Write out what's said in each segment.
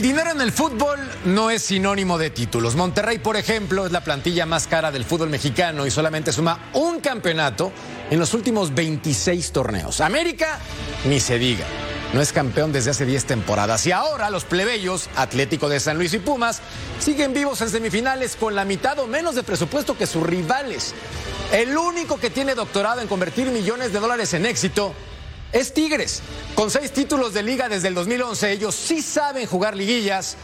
El dinero en el fútbol no es sinónimo de títulos. Monterrey, por ejemplo, es la plantilla más cara del fútbol mexicano y solamente suma un campeonato en los últimos 26 torneos. América, ni se diga. No es campeón desde hace 10 temporadas. Y ahora los plebeyos, Atlético de San Luis y Pumas, siguen vivos en semifinales con la mitad o menos de presupuesto que sus rivales. El único que tiene doctorado en convertir millones de dólares en éxito es Tigres. Con seis títulos de liga desde el 2011, ellos sí saben jugar liguillas,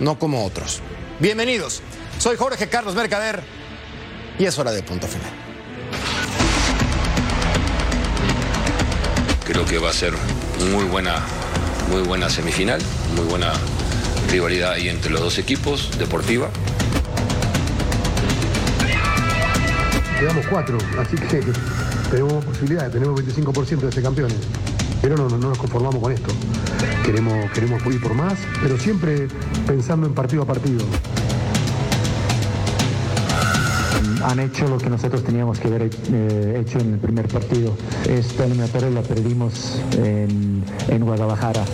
no como otros. Bienvenidos, soy Jorge Carlos Mercader y es hora de punto final. Creo que va a ser muy buena, muy buena semifinal, muy buena rivalidad ahí entre los dos equipos, deportiva. Quedamos cuatro, así que tenemos posibilidades, tenemos 25% de ser campeones. Pero no, no, no nos conformamos con esto. Queremos, queremos ir por más, pero siempre pensando en partido a partido. han hecho lo que nosotros teníamos que haber eh, hecho en el primer partido. Esta eliminatoria la perdimos en, en Guadalajara.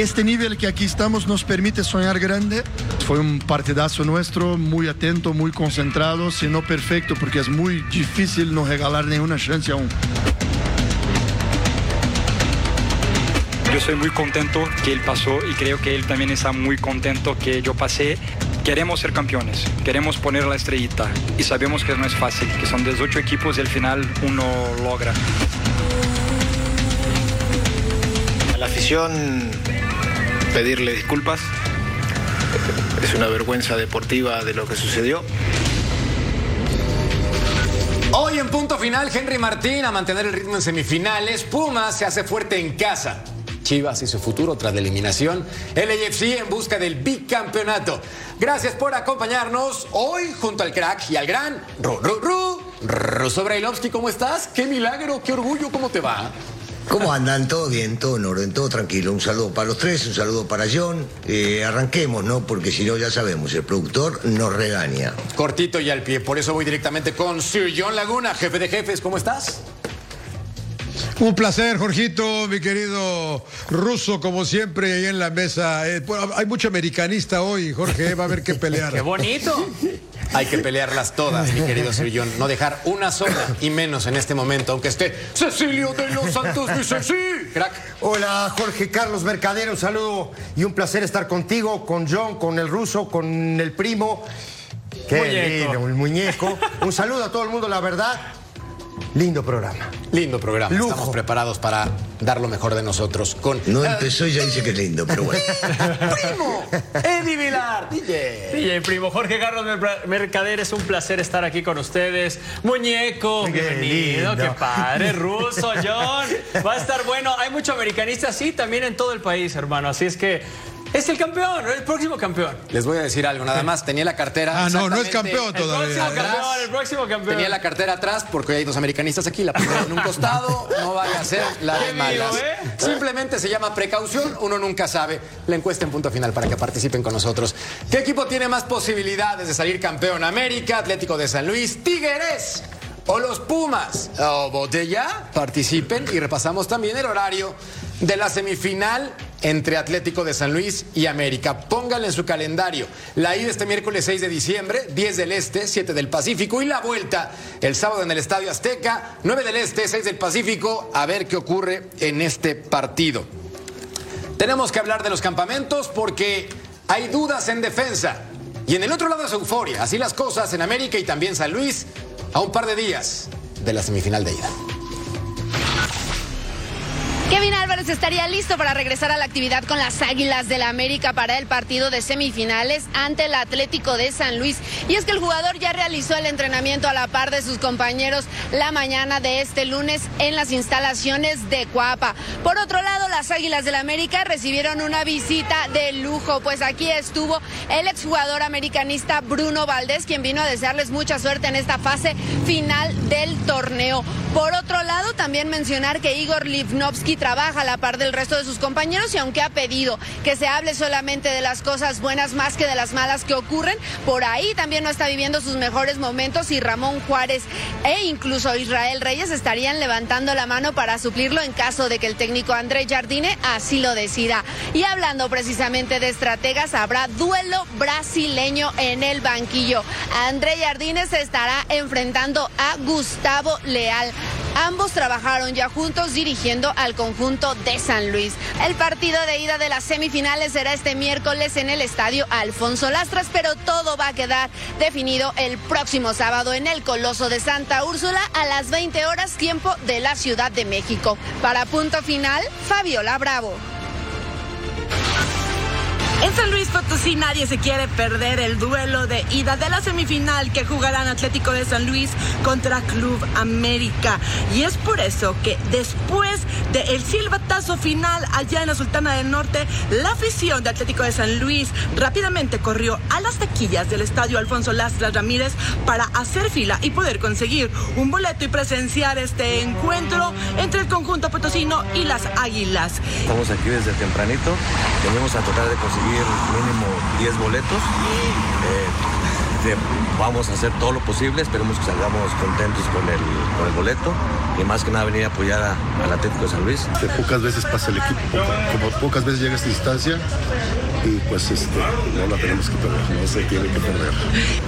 Este nivel que aquí estamos nos permite soñar grande. Fue un partidazo nuestro, muy atento, muy concentrado, si no perfecto, porque es muy difícil no regalar ninguna chance aún. Yo soy muy contento que él pasó y creo que él también está muy contento que yo pasé. Queremos ser campeones, queremos poner la estrellita y sabemos que no es fácil, que son 18 equipos y al final uno logra. La afición pedirle disculpas. Es una vergüenza deportiva de lo que sucedió. Hoy en punto final, Henry Martín a mantener el ritmo en semifinales. Pumas se hace fuerte en casa. Chivas y su futuro tras la eliminación. El AFC en busca del bicampeonato. Gracias por acompañarnos hoy junto al crack y al gran Ru, Ru, Ruso Brailovsky. ¿Cómo estás? ¡Qué milagro! ¡Qué orgullo! ¿Cómo te va? ¿Cómo andan? ¿Todo bien? ¿Todo en orden? ¿Todo tranquilo? Un saludo para los tres, un saludo para John. Eh, arranquemos, ¿no? Porque si no, ya sabemos, el productor nos regaña. Cortito y al pie. Por eso voy directamente con Sir John Laguna, jefe de jefes. ¿Cómo estás? Un placer, Jorgito, mi querido ruso, como siempre, ahí en la mesa. Eh, bueno, hay mucho americanista hoy, Jorge, va a haber que pelear. ¡Qué bonito! Hay que pelearlas todas, mi querido Sir John. No dejar una sola y menos en este momento, aunque esté Cecilio de los Santos dice sí. Crack. Hola, Jorge Carlos Mercader, un saludo y un placer estar contigo, con John, con el ruso, con el primo. Qué Muñeco. lindo, el muñeco. Un saludo a todo el mundo, la verdad. Lindo programa. Lindo programa. Lujo. Estamos preparados para dar lo mejor de nosotros con. No empezó y ya dice que es lindo, pero bueno. ¡Primo! ¡Eddie Vilar! DJ. DJ Primo, Jorge Carlos Mer- Mercader, es un placer estar aquí con ustedes. Muñeco, Qué bienvenido, lindo. qué padre, ruso, John. Va a estar bueno. Hay mucho americanista, sí, también en todo el país, hermano. Así es que es el campeón, el próximo campeón. Les voy a decir algo, nada más. Tenía la cartera. Ah, no, no es campeón El todavía. próximo ¿eh? campeón, el próximo campeón. Tenía la cartera atrás porque hoy hay dos americanistas aquí, la primera en un costado, no vaya a ser la de malas. ¿eh? Simplemente se llama precaución, uno nunca sabe. La encuesta en punto final para que participen con nosotros. ¿Qué equipo tiene más posibilidades de salir campeón? América, Atlético de San Luis, Tigres o los Pumas. O Botella, participen y repasamos también el horario de la semifinal entre Atlético de San Luis y América. Pónganle en su calendario la ida este miércoles 6 de diciembre, 10 del Este, 7 del Pacífico y la vuelta el sábado en el Estadio Azteca, 9 del Este, 6 del Pacífico. A ver qué ocurre en este partido. Tenemos que hablar de los campamentos porque hay dudas en defensa. Y en el otro lado es euforia. Así las cosas en América y también San Luis a un par de días de la semifinal de ida. Kevin Álvarez estaría listo para regresar a la actividad con las Águilas del la América para el partido de semifinales ante el Atlético de San Luis. Y es que el jugador ya realizó el entrenamiento a la par de sus compañeros la mañana de este lunes en las instalaciones de Cuapa. Por otro lado, las Águilas del la América recibieron una visita de lujo, pues aquí estuvo el exjugador americanista Bruno Valdés, quien vino a desearles mucha suerte en esta fase final del torneo. Por otro lado, también mencionar que Igor Livnovsky trabaja a la par del resto de sus compañeros y aunque ha pedido que se hable solamente de las cosas buenas más que de las malas que ocurren, por ahí también no está viviendo sus mejores momentos y Ramón Juárez e incluso Israel Reyes estarían levantando la mano para suplirlo en caso de que el técnico André Jardine así lo decida. Y hablando precisamente de estrategas, habrá duelo brasileño en el banquillo. André Jardine se estará enfrentando a Gustavo Leal. Ambos trabajaron ya juntos dirigiendo al conjunto de San Luis. El partido de ida de las semifinales será este miércoles en el estadio Alfonso Lastras, pero todo va a quedar definido el próximo sábado en el Coloso de Santa Úrsula a las 20 horas tiempo de la Ciudad de México. Para punto final, Fabiola Bravo. En San Luis Potosí nadie se quiere perder el duelo de ida de la semifinal que jugarán Atlético de San Luis contra Club América. Y es por eso que después del silbatazo final allá en la Sultana del Norte, la afición de Atlético de San Luis rápidamente corrió a las taquillas del estadio Alfonso Lastras Ramírez para hacer fila y poder conseguir un boleto y presenciar este encuentro entre el conjunto potosino y las Águilas. Estamos aquí desde tempranito, venimos a tratar de conseguir mínimo 10 boletos. Eh, vamos a hacer todo lo posible, esperemos que salgamos contentos con el, con el boleto y más que nada venir a apoyar al Atlético de San Luis. pocas veces pasa el equipo, como pocas veces llega a esta instancia y pues este, no la tenemos que perder, no se tiene que perder.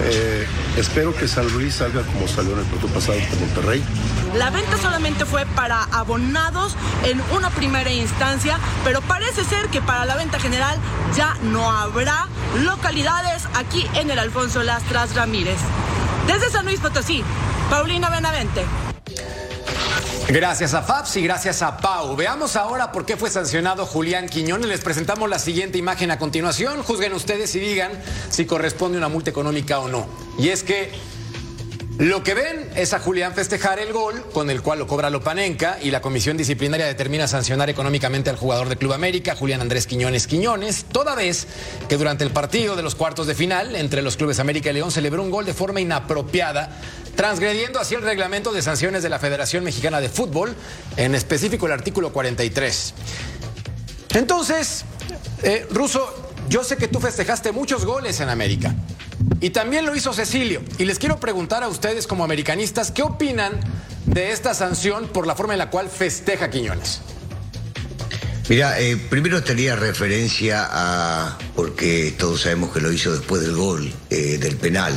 Eh, espero que San Luis salga como salió en el partido pasado ante Monterrey. La venta solamente fue para abonados en una primera instancia, pero parece ser que para la venta general ya no habrá localidades aquí en el Alfonso Lastras Ramírez. Desde San Luis Potosí, Paulina Benavente. Gracias a Fabs y gracias a Pau. Veamos ahora por qué fue sancionado Julián Quiñones. Les presentamos la siguiente imagen a continuación. Juzguen ustedes y digan si corresponde una multa económica o no. Y es que lo que ven es a Julián festejar el gol con el cual lo cobra Lopanenka y la comisión disciplinaria determina sancionar económicamente al jugador de Club América, Julián Andrés Quiñones Quiñones, toda vez que durante el partido de los cuartos de final entre los clubes América y León celebró un gol de forma inapropiada, transgrediendo así el reglamento de sanciones de la Federación Mexicana de Fútbol, en específico el artículo 43. Entonces, eh, Ruso, yo sé que tú festejaste muchos goles en América. Y también lo hizo Cecilio. Y les quiero preguntar a ustedes como americanistas, ¿qué opinan de esta sanción por la forma en la cual festeja Quiñones? Mira, eh, primero tenía referencia a, porque todos sabemos que lo hizo después del gol, eh, del penal.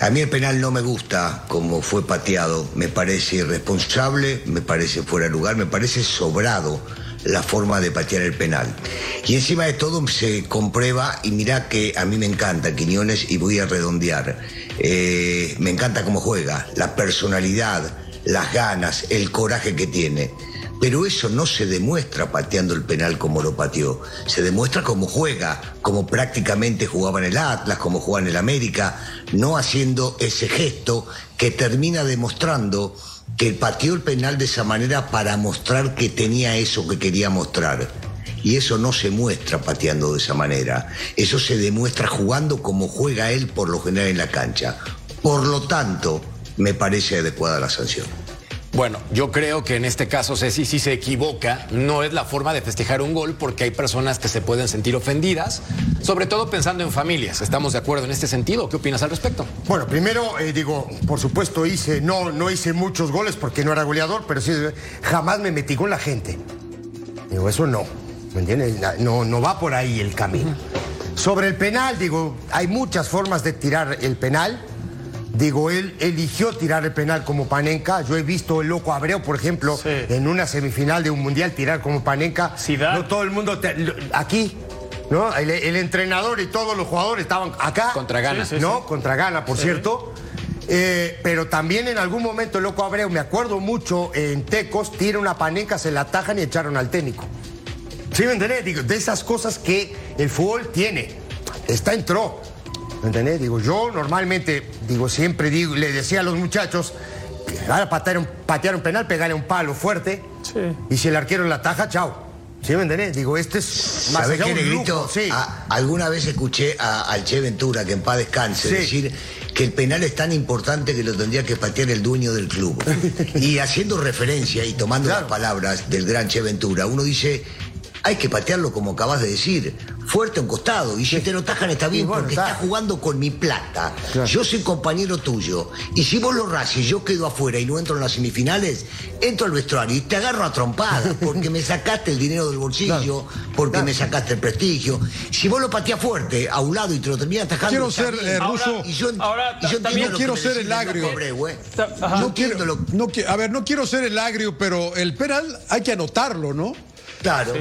A mí el penal no me gusta como fue pateado, me parece irresponsable, me parece fuera de lugar, me parece sobrado la forma de patear el penal. Y encima de todo se comprueba, y mira que a mí me encanta Quiñones y voy a redondear, eh, me encanta cómo juega, la personalidad, las ganas, el coraje que tiene. Pero eso no se demuestra pateando el penal como lo pateó. Se demuestra cómo juega, como prácticamente jugaba en el Atlas, como jugaba en el América, no haciendo ese gesto que termina demostrando que pateó el penal de esa manera para mostrar que tenía eso que quería mostrar. Y eso no se muestra pateando de esa manera. Eso se demuestra jugando como juega él por lo general en la cancha. Por lo tanto, me parece adecuada la sanción. Bueno, yo creo que en este caso Ceci sí se equivoca, no es la forma de festejar un gol porque hay personas que se pueden sentir ofendidas, sobre todo pensando en familias. ¿Estamos de acuerdo en este sentido? ¿Qué opinas al respecto? Bueno, primero eh, digo, por supuesto hice, no, no hice muchos goles porque no era goleador, pero sí jamás me metí con la gente. Digo, eso no, ¿me entiendes? No, no va por ahí el camino. Sobre el penal, digo, hay muchas formas de tirar el penal. Digo, él eligió tirar el penal como Panenka. Yo he visto el loco Abreu, por ejemplo, en una semifinal de un mundial tirar como Panenka. No todo el mundo te- lo- aquí. ¿No? El, el entrenador y todos los jugadores estaban acá. Contra Ghana. Sí, sí, ¿No? sí. Contra Gana, por Sí. cierto. Eh, pero también en algún momento el loco Abreu, me acuerdo mucho, en Tecos, tira una paneca, se la atajan y echaron al técnico. ¿Sí me entendés? Digo, de esas cosas que el fútbol tiene. Está entró. ¿Me entendés? Digo, yo normalmente, digo, siempre digo, le decía a los muchachos, ahora patear un, patear un penal, pegarle un palo fuerte. Y si el arquero la taja, chao. ¿Sí me entendés? Digo, este es más ¿Sabés allá qué, un Negrito? sí. A- alguna vez escuché a- al Che Ventura, que en paz descanse, Sí. decir que el penal es tan importante que lo tendría que patear el dueño del club. y haciendo referencia y tomando las palabras del gran Che Ventura, uno dice, hay que patearlo como acabas de decir, fuerte a un costado. Y si te lo tajan está bien, porque está jugando con mi plata. Yo soy compañero tuyo. Y si vos lo ras y yo quedo afuera y no entro en las semifinales, entro al vestuario y te agarro a trompadas porque me sacaste el dinero del bolsillo, porque me sacaste el prestigio. Si vos lo pateás fuerte a un lado y te lo terminas atajando. Quiero está ser, bien. eh, ruso. Y yo, y yo lo quiero ser el agrio. No quiero, no a ver, no quiero ser el agrio, pero el penal hay que anotarlo, ¿no? Claro.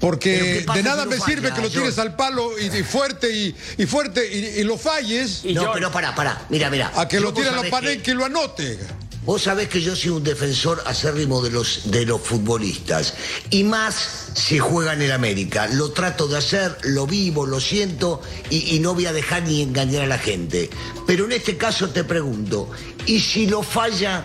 Porque Pero ¿qué pasa de nada si me sirve que lo tires al palo y, y fuerte y, y fuerte y, y lo falles. no, pero pará, pará. Mira, mira. A que lo tire a sabés panenques y lo anote. Vos sabés que yo soy un defensor acérrimo de los, de los futbolistas. Y más si juega en el América. Lo trato de hacer, lo vivo, lo siento y, y no voy a dejar ni engañar a la gente. Pero en este caso te pregunto, ¿y si lo falla?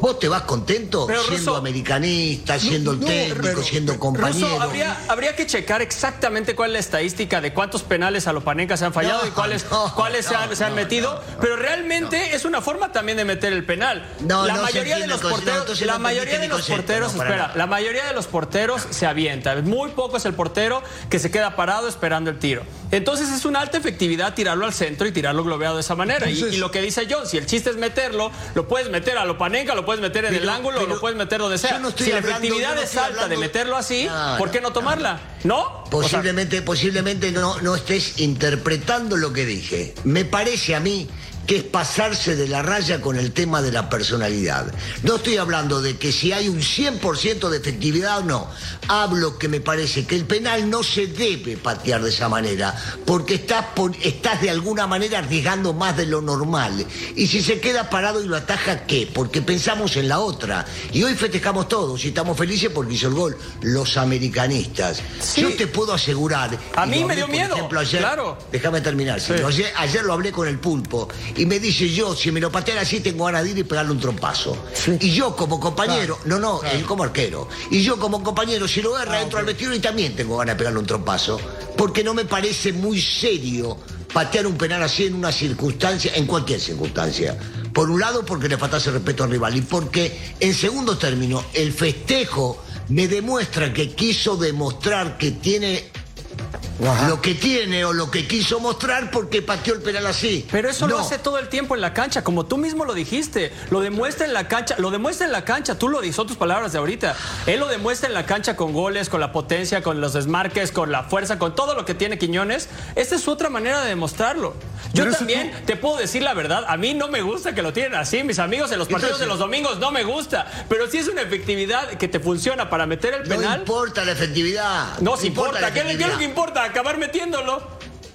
¿Vos te vas contento Pero, siendo Russo- americanista, siendo el técnico, siendo compañero? Russo, habría, habría que checar exactamente cuál es la estadística de cuántos penales a Lopanenka se han fallado No, y cuáles, no, cuáles se han, no, se han no, metido, pero realmente es una forma también de meter el penal. No, la no mayoría de los porteros, la no mayoría de los porteros, no, espera, la mayoría de los porteros se avientan. Muy poco es el portero que se queda parado esperando el tiro. Entonces es una alta efectividad tirarlo al centro y tirarlo globeado de esa manera. Y- Entonces- y, lo que dice John, si el chiste es meterlo, lo puedes meter a Lopanenka, lo puedes meter en el ángulo, pero lo puedes meter donde sea. no si la hablando- efectividad yo no es alta de meterlo así, No, ¿por qué no tomarla? ¿No? O sea, Posiblemente, posiblemente no, no estés interpretando lo que dije. Me parece a mí que es pasarse de la raya con el tema de la personalidad. No estoy hablando de que si hay un 100% de efectividad o no. Hablo que me parece que el penal no se debe patear de esa manera, porque estás, de alguna manera arriesgando más de lo normal. Y si se queda parado y lo ataja, ¿qué? Porque pensamos en la otra. Y hoy festejamos todos y estamos felices porque hizo el gol. Los americanistas. Yo te puedo asegurar. A mí me dio por miedo, ejemplo, ayer- claro. Déjame terminar. Sí. Ayer lo hablé con el pulpo y me dice yo, si me lo patean así, tengo ganas de ir y pegarle un trompazo. Y yo como compañero, no, no, él como arquero. Y yo como compañero, si lo erra, entro al vestido y también tengo ganas de pegarle un trompazo. Porque no me parece muy serio patear un penal así en una circunstancia, en cualquier circunstancia. Por un lado, porque le faltase respeto al rival y porque, en segundo término, el festejo me demuestra que quiso demostrar que tiene lo que tiene o lo que quiso mostrar porque pateó el penal así. Pero eso lo No. hace todo el tiempo en la cancha, como tú mismo lo dijiste. Lo demuestra en la cancha, lo demuestra en la cancha. Tú lo dices, son tus palabras de ahorita. Él lo demuestra en la cancha con goles, con la potencia, con los desmarques, con la fuerza, con todo lo que tiene Quiñones. Esta es otra manera de demostrarlo. Yo Pero también te puedo decir la verdad. A mí no me gusta que lo tienen así. Mis amigos en los partidos Entonces- de los domingos no me gusta. Pero si es una efectividad que te funciona para meter el No penal. importa la efectividad. No, si importa. ¿Qué, qué es lo que efectividad. Importa? Acabar metiéndolo.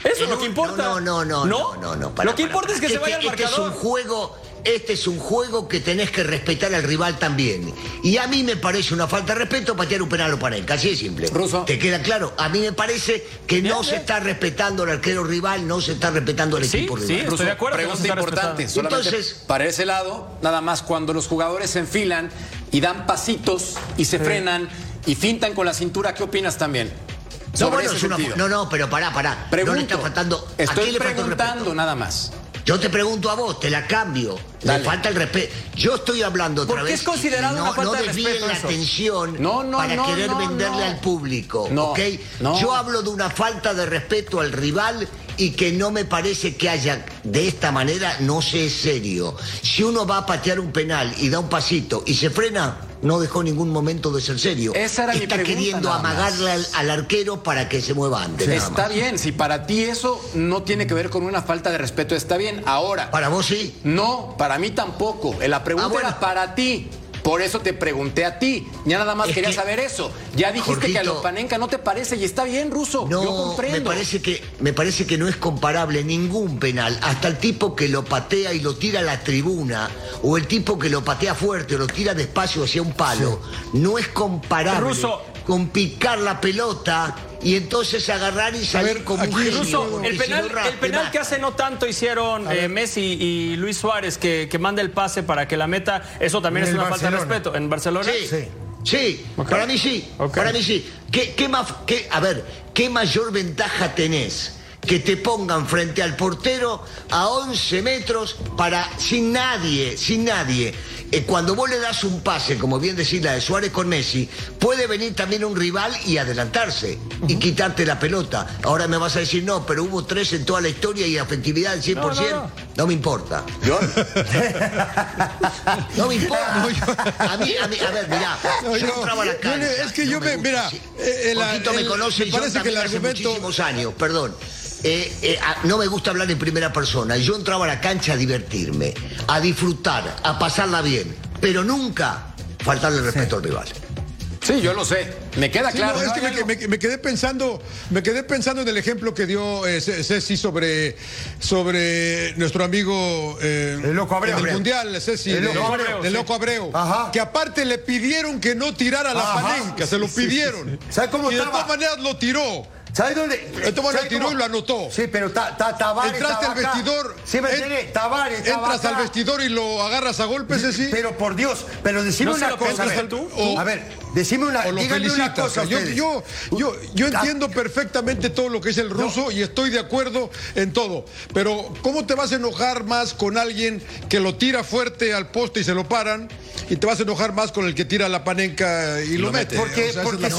Eso es lo que importa. No, no, no, no, no, no. para, lo que para, importa para. es que se vaya al este es marcador. un juego, este es un juego que tenés que respetar al rival también. Y a mí me parece una falta de respeto patear un penal o Panenka, así de simple. ¿Te queda claro? A mí me parece que no se está respetando al arquero rival, no se está respetando al equipo rival. Incluso, Pregunta importante. Solamente Entonces, para ese lado, nada más cuando los jugadores se enfilan y dan pasitos y se Sí. frenan y fintan con la cintura, ¿qué opinas también? No, bueno, ese una- no, no, pero pará, pará. Pregunto. no le está faltando. ¿a Estoy le preguntando nada más. Yo te pregunto a vos, te la cambio. Dale. Le falta el respeto. Yo estoy hablando otra ¿Por qué vez. es considerado no, una falta no de desvíen respeto la eso? atención No, no, para no, querer venderle al público. No, ¿ok? no. Yo hablo de una falta de respeto al rival y que no me parece que haya de esta manera, no sé, es serio. Si uno va a patear un penal y da un pasito y se frena, no dejó ningún momento de ser serio. Esa era mi Está pregunta, queriendo amagarle al, al arquero para que se mueva antes. Está bien, si para ti eso no tiene que ver con una falta de respeto, está bien. Ahora. ¿Para vos sí? No, para mí tampoco. La pregunta Ah, bueno. era para ti. Por eso te pregunté a ti. Ya nada más Es quería que- saber eso. Ya dijiste que a Jorgito- Lopanenka no te parece y está bien, Ruso. No, Yo comprendo. me parece que me parece que no es comparable ningún penal. Hasta el tipo que lo patea y lo tira a la tribuna o el tipo que lo patea fuerte o lo tira despacio hacia un palo, no es comparable Russo. Con picar la pelota y entonces agarrar y salir como un genio. Porque el penal, el penal que hace no tanto hicieron eh, Messi y Luis Suárez, que, que manda el pase para que la meta, eso también En es una falta de respeto. ¿En Barcelona? Sí, sí, Ok. para mí sí, para mí sí. ¿Qué, qué más, qué- a ver, ¿qué mayor ventaja tenés? Que te pongan frente al portero a 11 metros para, sin nadie, sin nadie. Eh, cuando vos le das un pase, como bien decís la de Suárez con Messi, puede venir también un rival y adelantarse y quitarte la pelota. Ahora me vas a decir, no, pero hubo tres en toda la historia y efectividad al 100%. No, No, no, me importa. No me importa. A mí, a mí, a ver, mirá, No, yo yo- entraba a la yo cancha. es que yo me- gusta, mira, sí. eh, el- me el- conoce me y yo parece que el también hace argumento- muchísimos años, perdón. Eh, eh, a- no me gusta hablar en primera persona. Yo entraba a la cancha a divertirme, a disfrutar, a pasarla bien, pero nunca faltarle el respeto al rival. Sí, yo lo sé. Me queda Sí, claro. no, es que me, me- me quedé pensando, me quedé pensando en el ejemplo que dio eh, Ce- Ceci sobre, sobre nuestro amigo eh, El Loco Abreu. en el mundial, Ceci, El de- Loco Abreu, del sí. Loco Abreu, Ajá. que aparte le pidieron que no tirara la Ajá. panenca, se lo pidieron. sí, sí. ¿Sabe cómo y de todas maneras lo tiró. ¿Sabes dónde? De todas maneras ¿Sabe tiró cómo? y lo anotó. Sí, pero ta, ta- Tavares Entraste al vestidor, Sí, me. Tavares entras al vestidor y lo agarras a golpes, Ceci. Pero por Dios, pero decime ¿No se una cosa. A ver, tú? O- a ver, decime una, o lo díganme una felicitas. cosa yo, yo, yo, yo entiendo perfectamente todo lo que es el ruso y estoy de acuerdo en todo. Pero, ¿cómo te vas a enojar más con alguien que lo tira fuerte al poste y se lo paran? Y te vas a enojar más con el que tira la panenca y lo, mete. Porque- esa es porque sí,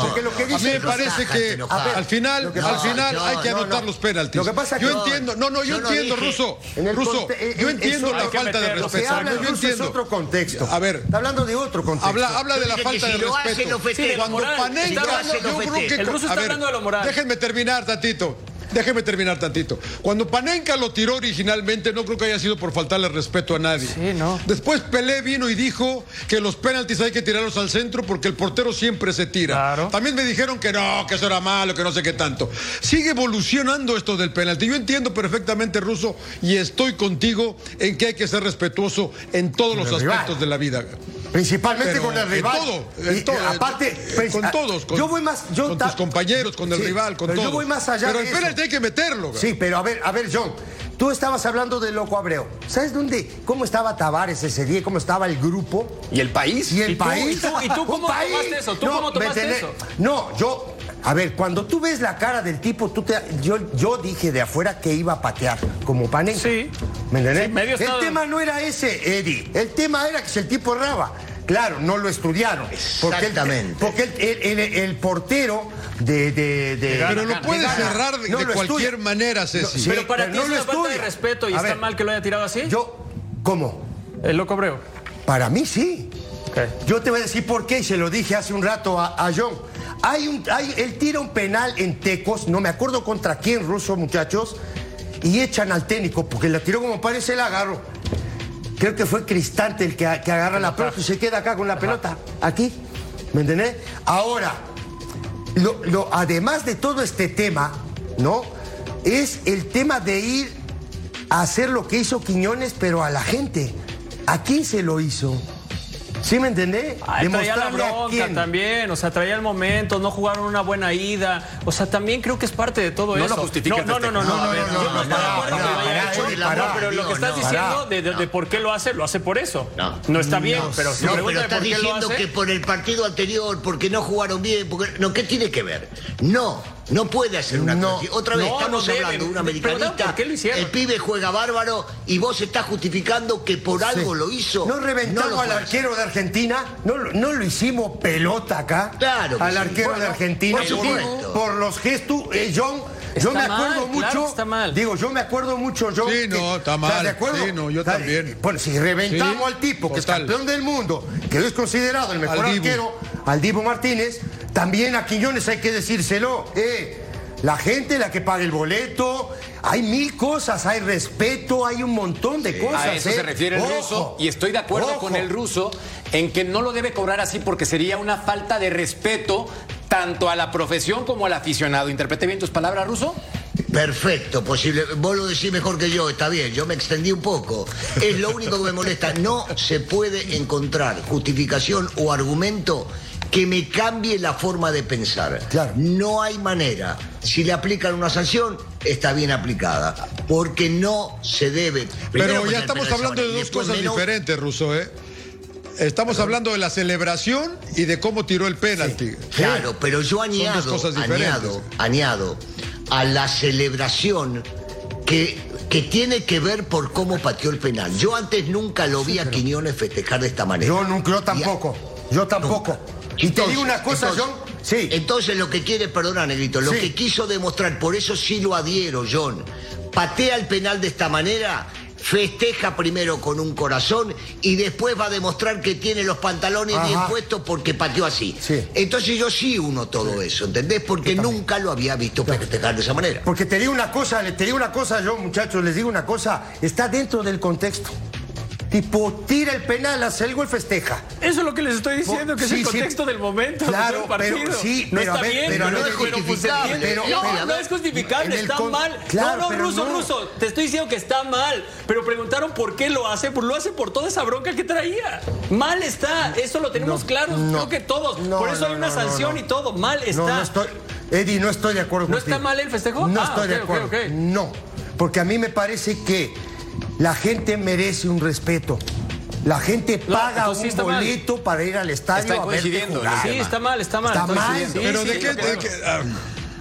porque lo que a mí dice me el parece que al final, al final no, hay que no, anotar no. los penaltis. Lo que pasa yo que- entiendo, no, no, yo, yo no entiendo, dije- Ruso. En el Ruso, yo en- entiendo eso la falta de respeto. Yo ruso es entiendo. otro contexto. A ver, Está hablando de otro contexto. Habla, habla de la falta de respeto. Cuando Panenka, yo creo que El ruso está hablando de lo moral. Déjenme terminar tantito. Déjenme terminar tantito. Cuando Panenka lo tiró originalmente, no creo que haya sido por faltarle respeto a nadie. Sí, no. Después Pelé vino y dijo que los penaltis hay que tirarlos al centro porque el portero siempre se tira. Claro. También me dijeron que no, que eso era malo, que no sé qué tanto. Sigue evolucionando esto del penalti. Yo entiendo perfectamente, Ruso, y estoy contigo en que hay que ser respetuoso en todos los aspectos de la vida. Principalmente Pero con el en rival. todo, en Y, todo, aparte, pues, con ah, todos, con, yo voy más, yo con ta- tus compañeros, con el Sí, rival, con pero todos. yo voy más allá Pero de el eso. Hay que meterlo. Sí, pero a ver, a ver, John. Tú estabas hablando de Loco Abreu. ¿Sabes dónde? ¿Cómo estaba Tavares ese día? ¿Cómo estaba el grupo? ¿Y el país? ¿Y el ¿Y tú- país? y tú- y tú Un cómo país. tomaste eso? ¿Tú cómo tomaste eso? No, yo. A ver, cuando tú ves la cara del tipo, tú te, yo, yo dije de afuera que iba a patear, como Panenka. Sí. ¿Me entendés? Sí, medio el estado- tema no era ese, Eddie. El tema era que si el tipo erraba. Claro, no lo estudiaron. Porque el- Exactamente. Porque el, el- el- el portero de. de, de- Pero lo de puedes Ghana cerrar de, no de lo cualquier estudia. manera, Ceci. Sí, pero para pero ti no es lo una falta de respeto y A está ver, mal que lo haya tirado así. Yo, ¿cómo? El loco Abreu. Para mí sí. Yo te voy a decir por qué y se lo dije hace un rato a, a John. Hay un, hay, él tira un penal en Tecos, no me acuerdo contra quién, ruso, muchachos, y echan al técnico porque la tiró como parece el agarro. Creo que fue Cristante el que, que agarra la pelota y se queda acá con la pelota, aquí. ¿Me entendés? Ahora, lo- lo- además de todo este tema, ¿no? Es el tema de ir a hacer lo que hizo Quiñones, pero a la gente. ¿A quién se lo hizo? ¿Sí me entendés? Traía la bronca también, o sea, traía el momento, no jugaron una buena ida, o sea, también creo que es parte de todo No eso. lo justifica no, no, no, no, no, No, yo no, no, no, estoy de acuerdo que lo haya hecho, no, pero lo que estás no, diciendo de, por qué lo hace, lo hace por eso. No. No, está bien, pero si No, pregunta de estás por qué lo diciendo hace. que por el partido anterior, porque no jugaron bien, porque no, ¿qué tiene que ver? No, no puede hacer una No, cosa. Otra vez no, estamos no hablando de un americanista. ¿por qué lo hicieron? El pibe juega bárbaro y vos estás justificando que por algo lo hizo. No reventamos al arquero de Argentina, no, lo- no lo hicimos pelota acá. Claro Al sí. arquero Bueno, de Argentina. por por los gestos, eh, John. yo me acuerdo mal, mucho. claro está mal. Digo, yo me acuerdo mucho, John. Sí, no, está ¿estás mal. ¿De acuerdo? Sí, no, yo Está- también. Bueno, si reventamos Sí, al tipo que total. es campeón del mundo, que es considerado el mejor Al Dibu. arquero, al Dibu Martínez, también a Quiñones hay que decírselo. Eh, La gente la que paga el boleto. Hay mil cosas, hay respeto, hay un montón de cosas. A eso ¿eh? se refiere el Ojo, ruso y estoy de acuerdo ojo. con el ruso en que no lo debe cobrar así porque sería una falta de respeto tanto a la profesión como al aficionado. ¿Interprete bien tus palabras, ruso? Perfecto, posible. Vos lo decís mejor que yo, está bien, yo me extendí un poco. Es lo único que me molesta. No se puede encontrar justificación o argumento que me cambie la forma de pensar. No hay manera. Si le aplican una sanción, está bien aplicada. Porque no se debe. Primero Pero ya estamos hablando de dos cosas menos- diferentes, Russo, ¿eh? Estamos hablando de la celebración y de cómo tiró el penalti. Claro, pero yo Son dos añado, cosas diferentes. añado, añado a la celebración que, que tiene que ver por cómo pateó el penal. Yo antes nunca lo vi a Quiñones festejar de esta manera. Yo nunca, yo tampoco. Yo tampoco. Y te digo una cosa, entonces, John. Sí. Entonces lo que quiere, perdona, Negrito, lo Sí. que quiso demostrar, por eso sí lo adhiero, John. Patea el penal de esta manera, festeja primero con un corazón y después va a demostrar que tiene los pantalones Ajá. bien puestos porque pateó así. Entonces yo sí uno todo eso, ¿entendés? Porque nunca lo había visto festejar de esa manera. Porque te digo una cosa, te digo una cosa, yo muchachos, les digo una cosa, está dentro del contexto. Tipo, tira el penal, hace el gol, festeja. Eso es lo que les estoy diciendo, que es el sí. contexto del momento. Claro, del partido. pero sí, no pero está a ver, bien, pero no es justificable, pero- no, pero no es justificable, está con- mal. Claro, no, no, ruso, no. ruso, te estoy diciendo que está mal, pero preguntaron por qué lo hace, pues lo hace por toda esa bronca que traía. Mal está, eso lo tenemos claro, creo que todos. No, por eso hay no, una no, sanción no. y todo, mal está. No, no estoy. Eddie, no estoy de acuerdo ¿No contigo. está mal el festejo? No Ah, estoy de acuerdo. No. Porque a mí me parece que la gente merece un respeto. La gente paga sí un está mal. boleto para ir al estadio Están a verte jugar. Sí, está mal, está mal. Está mal. Pero Sí, de qué... de ah,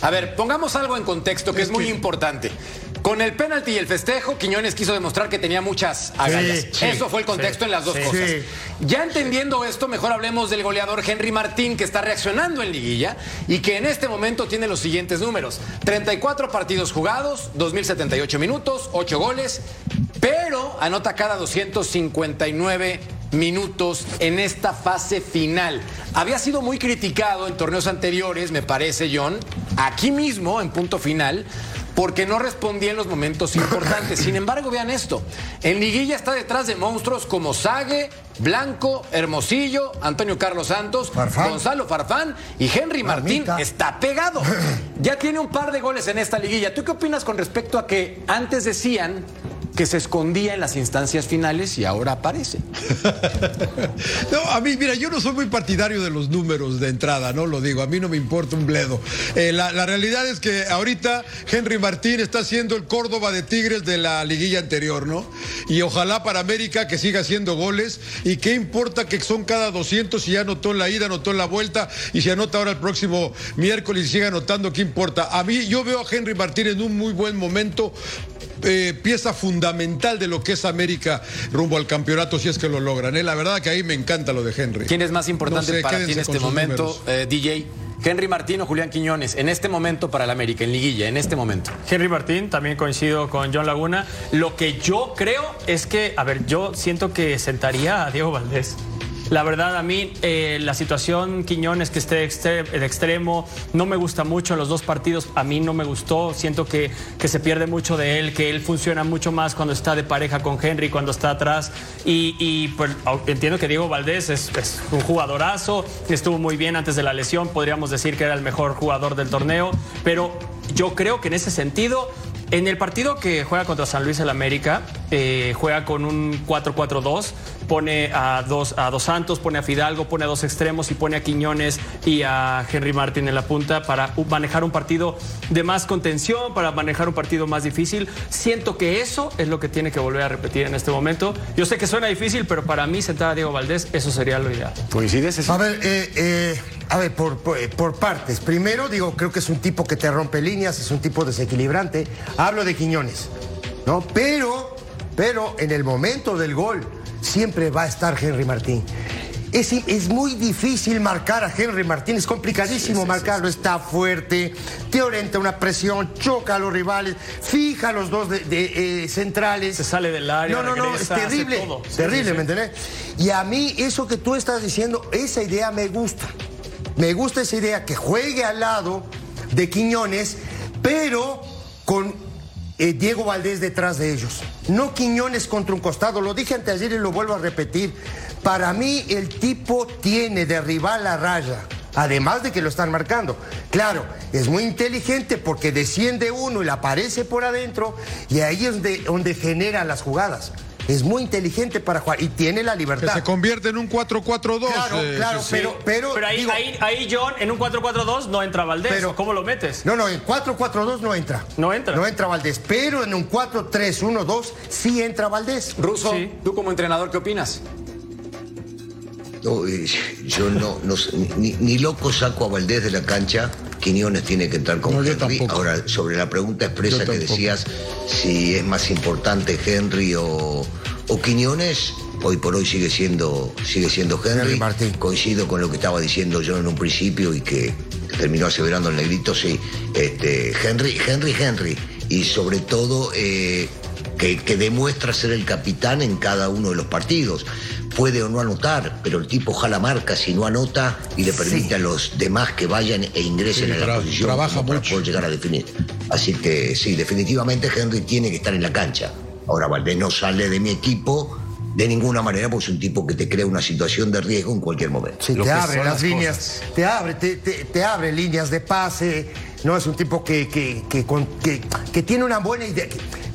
A ver, pongamos algo en contexto que es muy importante. Con el penalti y el festejo, Quiñones quiso demostrar que tenía muchas agallas. Sí, sí, Eso fue el contexto sí, en las dos cosas. Ya entendiendo esto, mejor hablemos del goleador Henry Martín, que está reaccionando en liguilla y que en este momento tiene los siguientes números. 34 partidos jugados, 2.078 minutos, 8 goles, pero anota cada 259 minutos en esta fase final. Había sido muy criticado en torneos anteriores, me parece, John, aquí mismo, en punto final, porque no respondía en los momentos importantes. Sin embargo, vean esto. En liguilla está detrás de monstruos como Sague, Blanco, Hermosillo, Antonio Carlos Santos, Gonzalo Farfán y Henry Martín. Está pegado. Ya tiene un par de goles en esta liguilla. ¿Tú qué opinas con respecto a que antes decían que se escondía en las instancias finales y ahora aparece? No, a mí, mira, yo no soy muy partidario de los números de entrada, no lo digo, a mí no me importa un bledo. Eh, la, realidad es que ahorita Henry Martín está siendo el Córdoba de Tigres de la liguilla anterior, ¿no? Y ojalá para América que siga haciendo goles y qué importa que son cada 200 y ya anotó en la ida, anotó en la vuelta y se anota ahora el próximo miércoles y sigue anotando, ¿qué importa? A mí yo veo a Henry Martín en un muy buen momento eh, pieza fundamental de lo que es América rumbo al campeonato si es que lo logran. ¿eh? La verdad que ahí me encanta lo de Henry. ¿Quién es más importante No sé, para ti en este momento, eh, DJ? ¿Henry Martín o Julián Quiñones? En este momento para el América, en liguilla, en este momento. Henry Martín, también coincido con John Laguna. Lo que yo creo es que, a ver, yo siento que sentaría a Diego Valdés. La verdad, a mí eh, la situación Quiñones que esté el extremo no me gusta mucho en los dos partidos. A mí no me gustó. Siento que, que se pierde mucho de él, que él funciona mucho más cuando está de pareja con Henry, cuando está atrás. Y, pues entiendo que Diego Valdés es, es un jugadorazo, estuvo muy bien antes de la lesión. Podríamos decir que era el mejor jugador del torneo. Pero yo creo que en ese sentido en el partido que juega contra San Luis el América, eh, juega con un 4-4-2, pone a dos, a dos Santos, pone a Fidalgo, pone a dos extremos y pone a Quiñones y a Henry Martin en la punta para manejar un partido de más contención, para manejar un partido más difícil. Siento que eso es lo que tiene que volver a repetir en este momento. Yo sé que suena difícil, pero para mí sentar a Diego Valdés, eso sería lo ideal. ¿Coincides? A ver, eh, eh, a ver, por, por, eh, por partes. Primero, digo, creo que es un tipo que te rompe líneas, es un tipo desequilibrante. Hablo de Quiñones, ¿no? Pero, pero en el momento del gol siempre va a estar Henry Martín. Es, es muy difícil marcar a Henry Martín, es complicadísimo marcarlo. Está fuerte, te orienta una presión, choca a los rivales, fija a los dos de, de, eh, centrales. Se sale del área, No, no, no, es terrible. Terrible. ¿me entendés? Y a mí eso que tú estás diciendo, esa idea me gusta. Me gusta esa idea que juegue al lado de Quiñones, pero con eh, Diego Valdés detrás de ellos. No Quiñones contra un costado, lo dije antes ayer y lo vuelvo a repetir. Para mí el tipo tiene de rival la raya. Además de que lo están marcando. Claro, es muy inteligente porque desciende uno y le aparece por adentro y ahí es donde, donde genera las jugadas. Es muy inteligente para jugar y tiene la Que libertad. se convierte en un 4-4-2. Claro, eh, claro, sí, sí. pero, pero, Pero ahí, digo, ahí, ahí, John, en un 4-4-2 no entra Valdés. Pero- ¿Cómo lo metes? No, no, en 4-4-2 no entra. No entra. No entra Valdés, pero en un 4-3-1-2 sí entra Valdés. Ruso, tú como entrenador, ¿qué opinas? No, eh, yo no, no sé, ni, ni loco saco a Valdés de la cancha. Quiñones tiene que entrar con No, Henry. Ahora, sobre la pregunta expresa que decías, si es más importante Henry o, o Quiñones, hoy por hoy sigue siendo, sigue siendo Henry. Henry Martín. Coincido con lo que estaba diciendo yo en un principio y que terminó aseverando el negrito, sí. Este, Henry, Henry, Henry. Y sobre todo eh, que, que demuestra ser el capitán en cada uno de los partidos. Puede o no anotar, pero el tipo jala marca si no anota y le permite a los demás que vayan e ingresen Sí, en la tra- posición trabaja como para mucho. poder llegar a definir. Así que sí, definitivamente Henry tiene que estar en la cancha. Ahora Valdés no sale de mi equipo de ninguna manera porque es un tipo que te crea una situación de riesgo en cualquier momento. Sí, Lo te abre las líneas, te abre, te, te- te abre líneas de pase. No es un tipo que, que, que, con- que- que tiene una buena idea.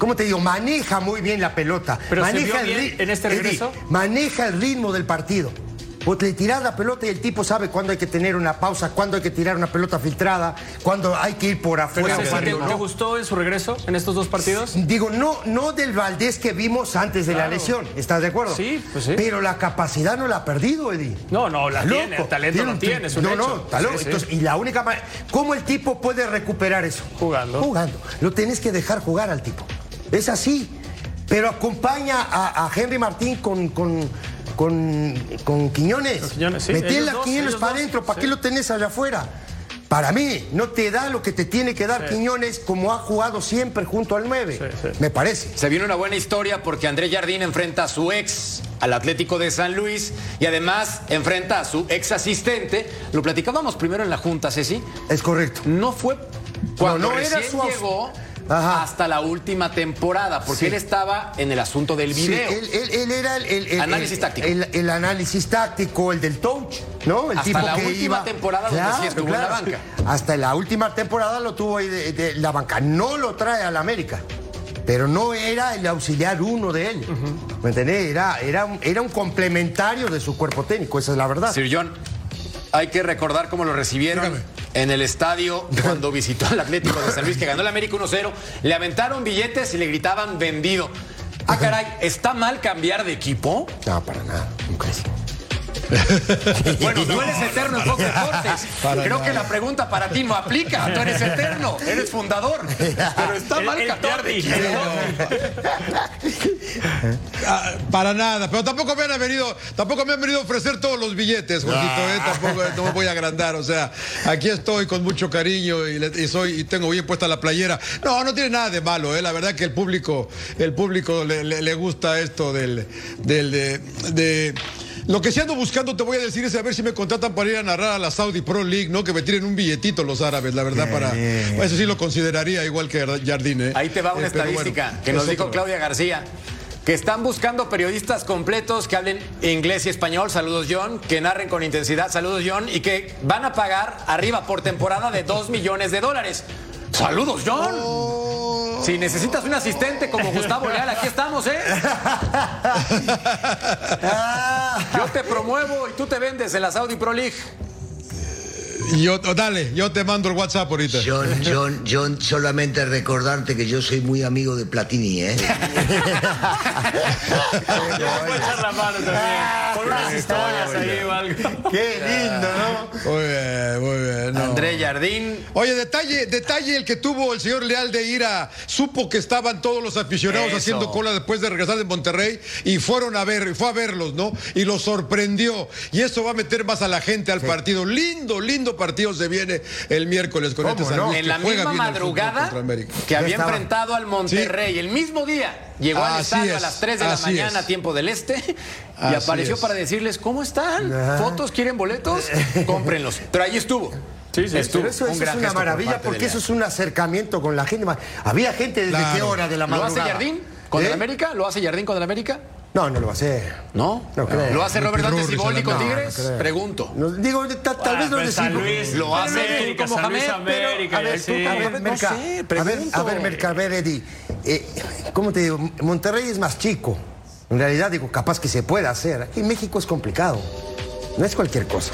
¿Cómo te digo? Maneja muy bien la pelota. Pero se maneja vio bien ri- en este Eddie, regreso. maneja el ritmo del partido. Vos le tirás la pelota y el tipo sabe cuándo hay que tener una pausa, cuándo hay que tirar una pelota filtrada, cuándo hay que ir por Pero afuera. Ceci, o ¿te, gustó en su regreso en estos dos partidos? Digo, no, no del Valdés que vimos antes de la lesión, ¿estás de acuerdo? Sí, pues sí. Pero la capacidad no la ha perdido, Eddie. No, no, la Está tiene, el talento lo un- tiene, es un no, hecho. no, está loco. Sí, sí. Entonces, y la única manera, ¿cómo el tipo puede recuperar eso? Jugando. Jugando. Lo tenés que dejar jugar al tipo. Es así. Pero acompaña a, a Henry Martín con, con, con, con Quiñones. Con Quiñones, sí, ellos a Quiñones para adentro. ¿Para sí. qué lo tenés allá afuera? Para mí, no te da lo que te tiene que dar Sí. Quiñones como ha jugado siempre junto al 9. Sí, sí. Me parece. Se viene una buena historia porque André Jardín enfrenta a su ex al Atlético de San Luis y además enfrenta a su ex asistente. Lo platicábamos primero en la Junta, Ceci. Es correcto. No fue cuando No, no era su llegó Ajá. hasta la última temporada, porque Sí. él estaba en el asunto del Sí, video. él, él- él era el, el- el- Análisis táctico. El, el análisis táctico, el del touch, ¿no? El Hasta tipo la que última iba- temporada donde sí estuvo en la banca. Hasta la última temporada lo tuvo ahí de, de la banca. No lo trae a la América. Pero no era el auxiliar uno de él. ¿Me entendés? Era, era, un, era un complementario de su cuerpo técnico, esa es la verdad. Sir John, hay que recordar cómo lo recibieron Dígame. En el estadio cuando visitó al Atlético de San Luis, que ganó el América 1-0. Le aventaron billetes y le gritaban vendido. Ah, caray, ¿está mal cambiar de equipo? No, para nada. Nunca es. Bueno, tú eres eterno en Fox Deportes. Para Creo nada. que la pregunta para ti no aplica. Tú eres eterno, eres fundador. Pero está El- mal el cambiar de. Ah, para nada, pero tampoco me han venido, tampoco me han venido a ofrecer todos los billetes, Jorgito, ¿eh? tampoco no me voy a agrandar, o sea, aquí estoy con mucho cariño y, le- y soy y tengo bien puesta la playera. No, no tiene nada de malo, ¿eh? la verdad que el público, el público le, le- le gusta esto del, del de, de- lo que sí ando buscando, te voy a decir, es a ver si me contratan para ir a narrar a la Saudi Pro League, ¿no? Que me tiren un billetito los árabes, la verdad, para. Eso sí lo consideraría igual que Jardín, ¿eh? Ahí te va una Eh, bueno, estadística que nos dijo otro. Claudia García. Que están buscando periodistas completos que hablen inglés y español, saludos John, que narren con intensidad, saludos John, y que van a pagar arriba por temporada de 2 millones de dólares. Saludos John. Si necesitas un asistente como Gustavo Leal, aquí estamos, ¿eh? Yo te promuevo y tú te vendes en la Saudi Pro League. Yo, oh, dale, yo te mando el WhatsApp ahorita. John, John, John, solamente recordarte que yo soy muy amigo de Platini, ¿eh? Puede echar la mano también. Con unas historias ahí o algo. Qué lindo, ¿no? Muy bien, muy bien. no. André Jardín. Oye, detalle, detalle el que tuvo el señor Leal de ir a. Supo que estaban todos los aficionados Eso. haciendo cola después de regresar de Monterrey y fueron a ver, fue a verlos, ¿no? Y los sorprendió. Y eso va a meter más a la gente al partido. Lindo, lindo partido se viene el miércoles con ¿Cómo este San no? Luis En que la misma madrugada que había estaba. enfrentado al Monterrey, el mismo día. Llegó al Así estadio a las 3 de la mañana, es. tiempo del este, y Así apareció es. para decirles, ¿cómo están? ¿Fotos? ¿Quieren boletos? Cómprenlos. Pero ahí estuvo. Sí, sí, Pero eso, un eso gran es una por maravilla porque eso es un acercamiento con la gente. Había gente desde Claro. qué hora de la ¿Lo hace madrugada. Jardín con ¿Eh? el América? ¿Lo hace Jardín con el América? No, no lo va a hacer. ¿No? No creo. ¿Lo hace Robert Dante Siboldi con No, no Tigres? Pregunto. No, digo, ta- tal vez no San Luis, lo hace tú como pero, América, a ver, sí. tú, A ver, Merca, sé, a ver, pregunto. a ver, Merca, a ver, Eddie. eh, ¿Cómo te digo? Monterrey es más chico. En realidad, digo, capaz que se pueda hacer. En México es complicado. No es cualquier cosa.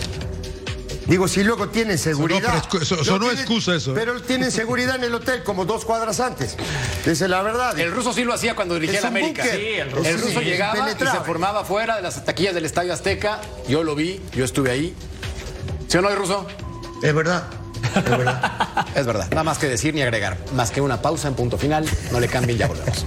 Digo, si luego tienen seguridad. pero excu- eso- no tienen- excusa eso, ¿eh? Pero tienen seguridad en el hotel como dos cuadras antes. Es la verdad. El ruso sí lo hacía cuando dirigía Es el un América. Sí, el Es ruso, el ruso es llegaba y se formaba fuera de las taquillas del Estadio Azteca. Yo lo vi, yo estuve ahí. ¿Sí o no, ruso? Es verdad. Es verdad. Nada más que decir ni agregar. Más que una pausa en punto final. No le cambien, ya volvemos.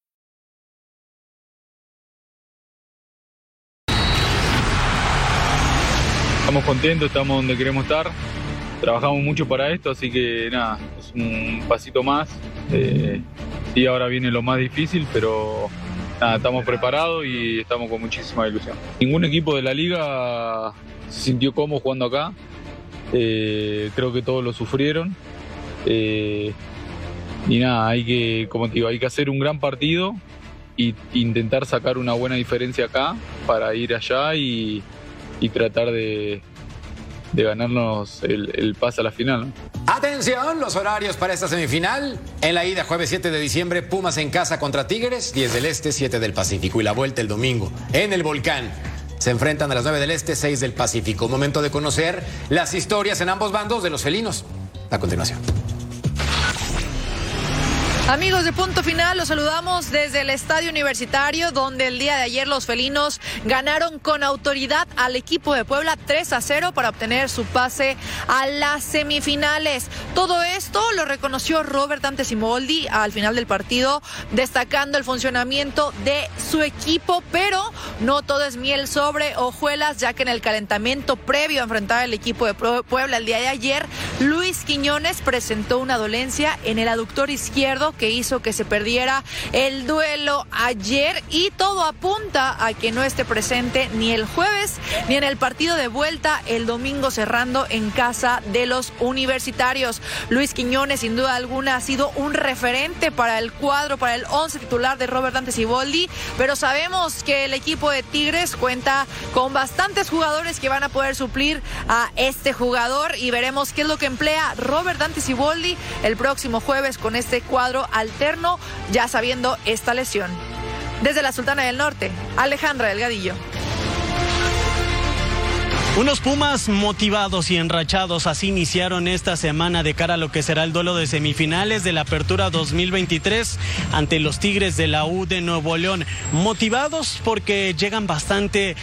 Estamos contentos, estamos donde queremos estar. Trabajamos mucho para esto, así que nada, es un pasito más. Eh, y ahora viene lo más difícil, pero nada, estamos preparados y estamos con muchísima ilusión. Ningún equipo de la liga se sintió cómodo jugando acá. Eh, creo que todos lo sufrieron. Eh, y nada, hay que, como te digo, hay que hacer un gran partido y intentar sacar una buena diferencia acá para ir allá y, y tratar de, de ganarnos el, el pase a la final. Atención, los horarios para esta semifinal. En la ida, jueves 7 de diciembre, Pumas en casa contra Tigres, 10 del Este, 7 del Pacífico. Y la vuelta el domingo, en el Volcán. Se enfrentan a las 9 del Este, 6 del Pacífico. Momento de conocer las historias en ambos bandos de los felinos. A continuación. Amigos de Punto Final, los saludamos desde el Estadio Universitario, donde el día de ayer los felinos ganaron con autoridad al equipo de Puebla 3 a 0 para obtener su pase a las semifinales. Todo esto lo reconoció Robert Dante Simoldi al final del partido, destacando el funcionamiento de su equipo, pero no todo es miel sobre hojuelas, ya que en el calentamiento previo a enfrentar al equipo de Puebla el día de ayer, Luis Quiñones presentó una dolencia en el aductor izquierdo que hizo que se perdiera el duelo ayer. Y todo apunta a que no esté presente ni el jueves ni en el partido de vuelta el domingo cerrando en casa de los universitarios. Luis Quiñones sin duda alguna ha sido un referente para el cuadro, para el once titular de Robert Dante Siboldi, pero sabemos que el equipo de Tigres cuenta con bastantes jugadores que van a poder suplir a este jugador. Y veremos qué es lo que emplea Robert Dante Siboldi el próximo jueves con este cuadro alterno, ya sabiendo esta lesión. Desde la Sultana del Norte, Alejandra Delgadillo. Unos Pumas motivados y enrachados así iniciaron esta semana de cara a lo que será el duelo de semifinales de la Apertura 2023 ante los Tigres de la U de Nuevo León. Motivados porque llegan bastante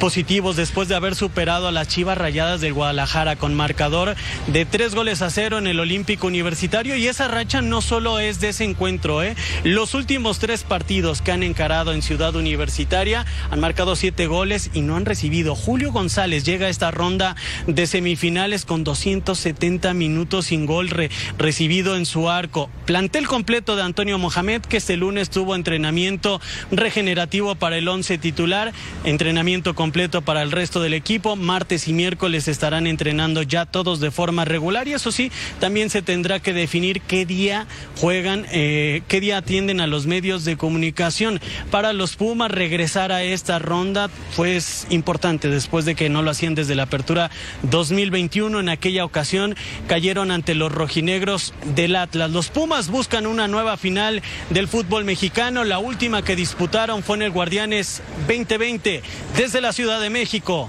positivos después de haber superado a las Chivas Rayadas del Guadalajara con marcador de tres goles a cero en el Olímpico Universitario y esa racha no solo es de ese encuentro, ¿eh? los últimos tres partidos que han encarado en Ciudad Universitaria han marcado siete goles y no han recibido. Julio González llega a esta ronda de semifinales con 270 minutos sin gol re recibido en su arco. Plantel completo de Antonio Mohamed que este lunes tuvo entrenamiento regenerativo para el once titular, entrenamiento completo para el resto del equipo. Martes y miércoles estarán entrenando ya todos de forma regular y eso sí, también se tendrá que definir qué día juegan, eh, qué día atienden a los medios de comunicación. Para los Pumas regresar a esta ronda fue pues, importante después de que no lo hacían desde la apertura 2021. En aquella ocasión cayeron ante los rojinegros del Atlas. Los Pumas buscan una nueva final del fútbol mexicano. La última que disputaron fue en el Guardianes 2020 desde la Ciudad de México.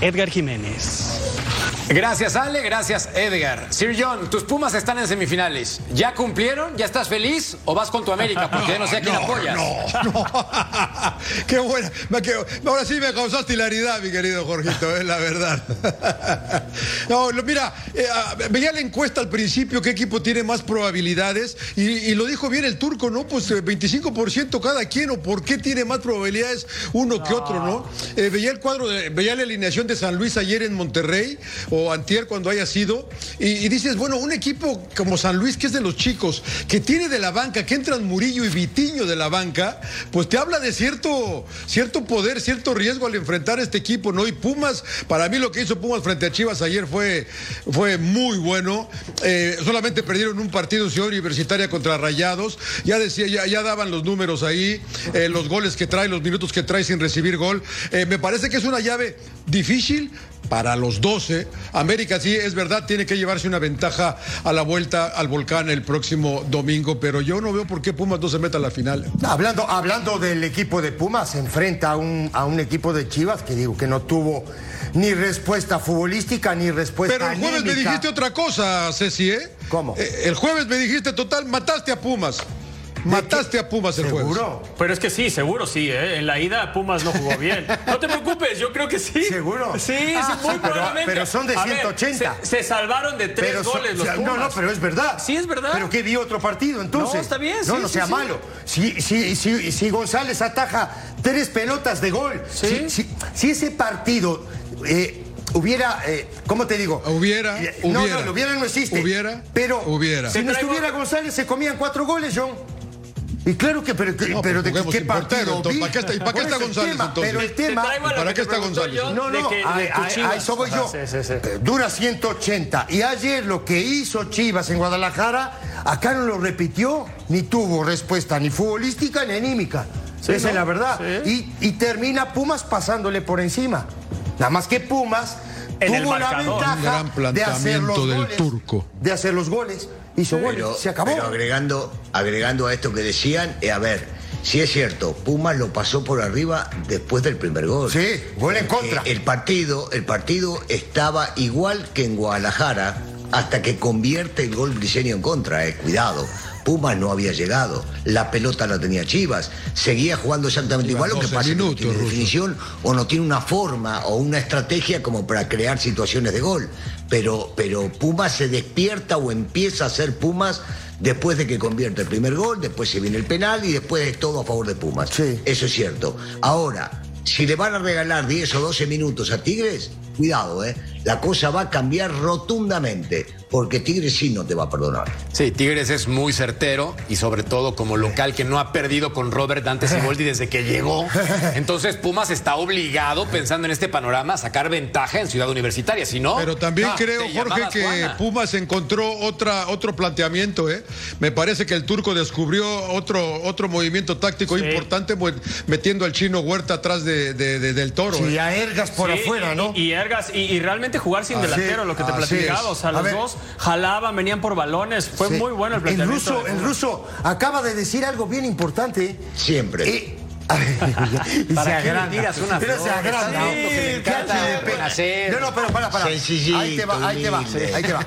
Edgar Jiménez. Gracias, Ale. Gracias, Edgar. Sir John, tus Pumas están en semifinales. ¿Ya cumplieron? ¿Ya estás feliz? ¿O vas con tu América? Porque yo no sé a quién No, apoyas. no, no. Qué buena. Me quedo- Ahora sí me causaste hilaridad, mi querido Jorgito, es la verdad. No, lo- mira, eh, ah, veía la encuesta al principio, qué equipo tiene más probabilidades, y, y lo dijo bien el turco, ¿no? Pues eh, 25% cada quien, o por qué tiene más probabilidades uno que otro, ¿no? Eh, veía el cuadro, de- veía la alineación de San Luis ayer en Monterrey, o antier cuando haya sido, y, dices, bueno, un equipo como San Luis, que es de los chicos, que tiene de la banca, que entran Murillo y Vitiño de la banca, pues te habla de cierto, cierto poder, cierto riesgo al enfrentar este equipo, ¿no? Y Pumas, para mí lo que hizo Pumas frente a Chivas ayer fue, fue muy bueno. Eh, solamente perdieron un partido Ciudad Universitaria contra Rayados. Ya decía, ya, ya daban los números ahí, eh, los goles que trae, los minutos que trae sin recibir gol. Eh, me parece que es una llave difícil para los 12. América sí, es verdad, tiene que llevarse una ventaja a la vuelta al volcán el próximo domingo, pero yo no veo por qué Pumas no se meta a la final. Hablando, hablando del equipo de Pumas, se enfrenta a un, a un equipo de Chivas que digo que no tuvo ni respuesta futbolística ni respuesta Pero el jueves me dijiste otra cosa, Ceci, ¿eh? ¿Cómo? Eh, el jueves me dijiste, total, mataste a Pumas. Mataste a Pumas el jueves. Pero es que sí, seguro sí, ¿eh? En la ida Pumas no jugó bien. No te preocupes, yo creo que sí. ¿Seguro? Sí, Ah, sí, muy sí, pero- probablemente. pero son de A ver, 180. se, se salvaron de tres Pero goles los o sea, Pumas. No, no, pero es verdad. Sí, es verdad. Pero que vi otro partido entonces. No, está bien, No, sí, no sí, sea sí. malo. Si, si, si, si González ataja tres pelotas de gol, si, si- si ese partido eh, hubiera, eh, ¿cómo te digo? Hubiera, No, hubiera. no, hubiera no existe. Hubiera, Pero hubiera. si no estuviera González se comían cuatro goles, John. Y claro que, pero, que- No, pero de qué partido entonces? ¿para qué está- para qué está González, tema, entonces? Pero el Te tema... ¿Para qué está González? No, de no, que- de a, eso voy Ajá, yo. sí, sí, sí. Eh, Dura 180. Y ayer lo que hizo Chivas en Guadalajara, acá no lo repitió, ni tuvo respuesta ni futbolística ni anímica. Sí, Esa ¿no? es la verdad. Y, y termina Pumas pasándole por encima. Nada más que Pumas En el tuvo la ventaja de hacer los del goles. turco. De hacer los goles. Hizo goles. Pero, Se acabó. pero agregando, agregando a esto que decían, eh, a ver, si es cierto, Pumas lo pasó por arriba después del primer gol. Sí, gol en contra. El partido, el partido estaba igual que en Guadalajara hasta que convierte el gol briseño en contra, eh, cuidado. Pumas no había llegado, la pelota la tenía Chivas, seguía jugando exactamente igual, lo que 12 pasa es que no minutos, tiene definición o no tiene una forma o una estrategia como para crear situaciones de gol. Pero, pero Pumas se despierta o empieza a ser Pumas después de que convierte el primer gol, después se viene el penal y después es todo a favor de Pumas. Eso es cierto. Ahora, si le van a regalar 10 o 12 minutos a Tigres, cuidado, ¿eh? La cosa va a cambiar rotundamente, porque Tigres sí no te va a perdonar. Sí, Tigres es muy certero y sobre todo como local que no ha perdido con Robert Dante Siboldi desde que llegó. Entonces Pumas está obligado, pensando en este panorama, a sacar ventaja en Ciudad Universitaria. Si no, Pero también no, creo, Jorge, que Juana. Pumas encontró otra, otro planteamiento. ¿eh? Me parece que el turco descubrió otro, otro movimiento táctico importante, metiendo al chino Huerta atrás de, de- de- del toro. Sí, ¿eh? a Ergas por Sí, afuera, ¿no? Y, y Y, y realmente jugar sin Así- delantero, lo que te platicaba. es. O sea, A los ver. dos jalaban, venían por balones. Fue Sí. muy bueno el El planteamiento. ruso, de el ruso acaba de decir algo bien importante. Siempre. Eh, ¿Para se agranda. tiras una Pero se agranda. Que le Sí. No, no, pero para, para. Sencillito, Ahí te va, ahí te va, ahí te va.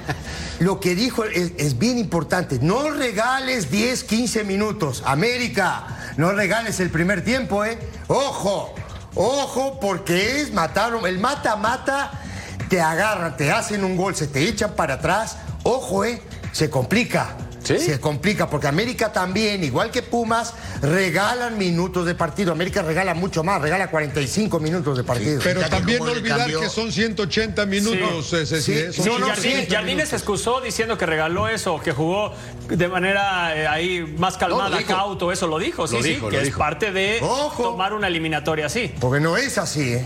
Lo que dijo es, es bien importante. No regales 10, 15 minutos. América, no regales el primer tiempo, ¿eh? Ojo, ojo, porque es mataron. El mata-mata te agarran, te hacen un gol, se te echan para atrás. Ojo, ¿eh? Se complica. Se complica porque América también, igual que Pumas, regalan minutos de partido. América regala mucho más, regala 45 minutos de partido. Pero también no olvidar que son 180 minutos. Sí. eh, Ceci, ¿eh? Son Sí, 180 Jardines, Jardines se excusó diciendo que regaló eso, que jugó de manera eh, ahí más No, calmada, cauto, eso lo dijo, sí, Lo sí, dijo, que es parte de tomar una eliminatoria así. Porque no es así, ¿eh?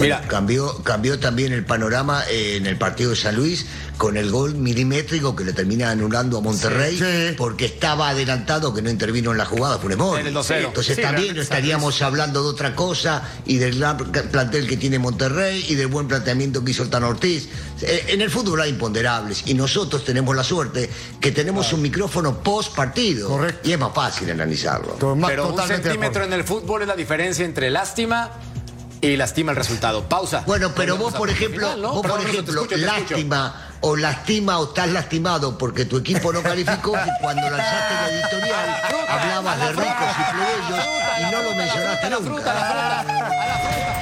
Mira, cambió, cambió también el panorama eh, en el partido de San Luis con el gol milimétrico que le termina anulando a Monterrey porque estaba adelantado que no intervino en la jugada Funes Mori. En el 2-0. Entonces Sí, también estaríamos hablando de otra cosa y del gran plantel que tiene Monterrey y del buen planteamiento que hizo el Tan Ortiz. Eh, en el fútbol hay imponderables y nosotros tenemos la suerte que tenemos un micrófono post partido y es más fácil analizarlo. Pero un centímetro en el fútbol es la diferencia entre lástima y lastima el resultado. Pausa. Bueno, pero vos, Volvemos por ejemplo, final, ¿no? vos, Perdón, por ejemplo, escucho, lástima o lastima o estás lastimado porque tu equipo no calificó que cuando lanzaste la editorial hablabas de ricos y plebeyos y no lo mencionaste nunca.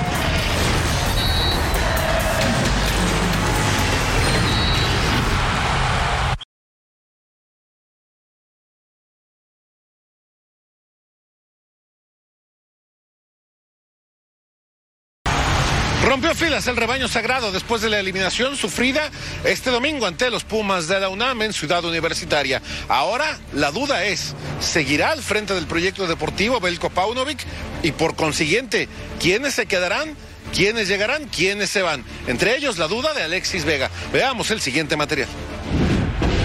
Rompió filas el rebaño sagrado después de la eliminación sufrida este domingo ante los Pumas de la UNAM en Ciudad Universitaria. Ahora la duda es, ¿seguirá al frente del proyecto deportivo Belko Paunovic? Y por consiguiente, ¿quiénes se quedarán? ¿Quiénes llegarán? ¿Quiénes se van? Entre ellos la duda de Alexis Vega. Veamos el siguiente material.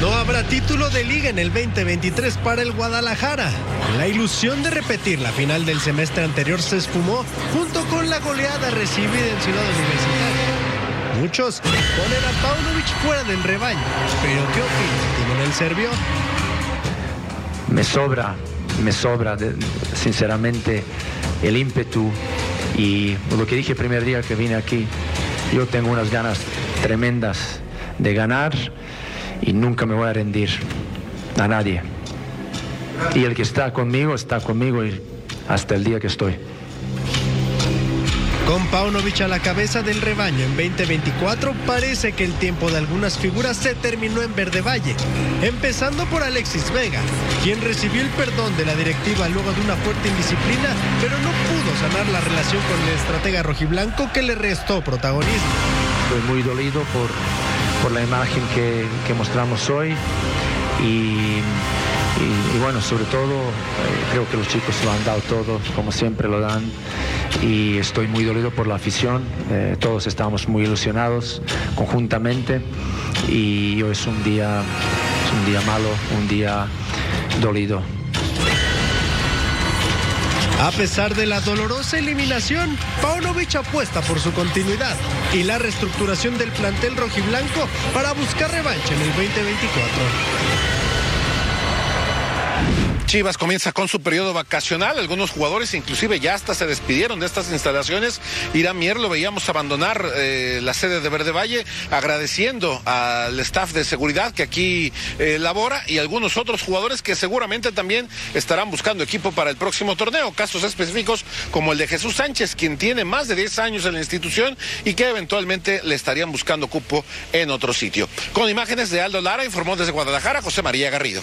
No habrá título de liga en el 2023 para el Guadalajara. La ilusión de repetir la final del semestre anterior se esfumó junto con la goleada recibida en Ciudad Universitaria. Muchos ponen a Paunovic fuera del rebaño. Pero ¿qué opinas, Timonel Serbio? me sobra, me sobra sinceramente el ímpetu y lo que dije el primer día que vine aquí, yo tengo unas ganas tremendas de ganar y nunca me voy a rendir a nadie. Y el que está conmigo está conmigo hasta el día que estoy. Con Paunovic a la cabeza del rebaño en 2024, parece que el tiempo de algunas figuras se terminó en Verde Valle. Empezando por Alexis Vega, quien recibió el perdón de la directiva luego de una fuerte indisciplina, pero no pudo sanar la relación con el estratega rojiblanco que le restó protagonismo. Estoy muy dolido por, por la imagen que, que mostramos hoy. Y, bueno, sobre todo eh, creo que los chicos lo han dado todo, como siempre lo dan. Y estoy muy dolido por la afición, eh, todos estamos muy ilusionados conjuntamente. Y hoy es un día, es un día malo, un día dolido. A pesar de la dolorosa eliminación, Paunovic apuesta por su continuidad y la reestructuración del plantel rojiblanco para buscar revancha en el 2024. Chivas comienza con su periodo vacacional. Algunos jugadores inclusive ya hasta se despidieron de estas instalaciones. Irán Mier lo veíamos abandonar eh, la sede de Verde Valle, agradeciendo al staff de seguridad que aquí eh, labora y algunos otros jugadores que seguramente también estarán buscando equipo para el próximo torneo. Casos específicos como el de Jesús Sánchez, quien tiene más de 10 años en la institución y que eventualmente le estarían buscando cupo en otro sitio. Con imágenes de Aldo Lara, informó desde Guadalajara José María Garrido.